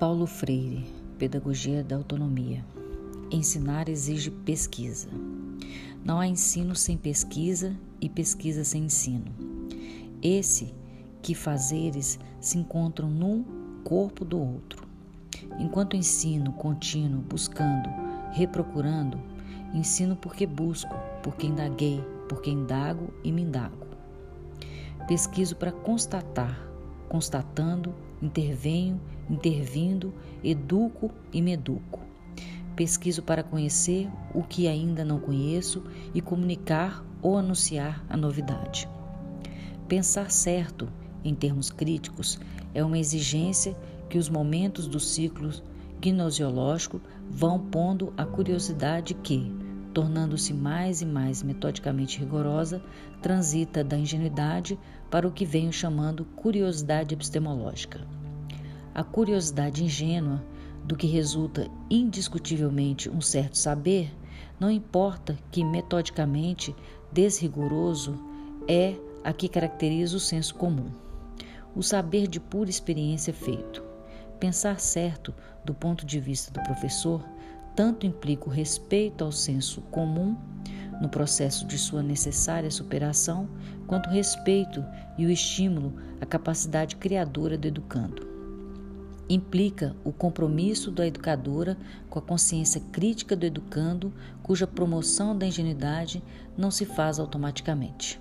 Paulo Freire, Pedagogia da Autonomia. Ensinar exige pesquisa. Não há ensino sem pesquisa e pesquisa sem ensino. Esse que fazeres se encontram num corpo do outro. Enquanto ensino contínuo, buscando, reprocurando, ensino porque busco, porque indaguei, porque indago e me indago. Pesquiso para constatar, constatando, intervenho, intervindo, educo e me educo. Pesquiso para conhecer o que ainda não conheço e comunicar ou anunciar a novidade. Pensar certo, em termos críticos, é uma exigência que os momentos do ciclo gnosiológico vão pondo a curiosidade que, tornando-se mais e mais metodicamente rigorosa, transita da ingenuidade para o que venho chamando curiosidade epistemológica. A curiosidade ingênua do que resulta indiscutivelmente um certo saber, não importa que metodicamente desrigoroso é a que caracteriza o senso comum. O saber de pura experiência feito. Pensar certo, do ponto de vista do professor, tanto implica o respeito ao senso comum no processo de sua necessária superação, quanto o respeito e o estímulo à capacidade criadora do educando. Implica o compromisso da educadora com a consciência crítica do educando, cuja promoção da ingenuidade não se faz automaticamente.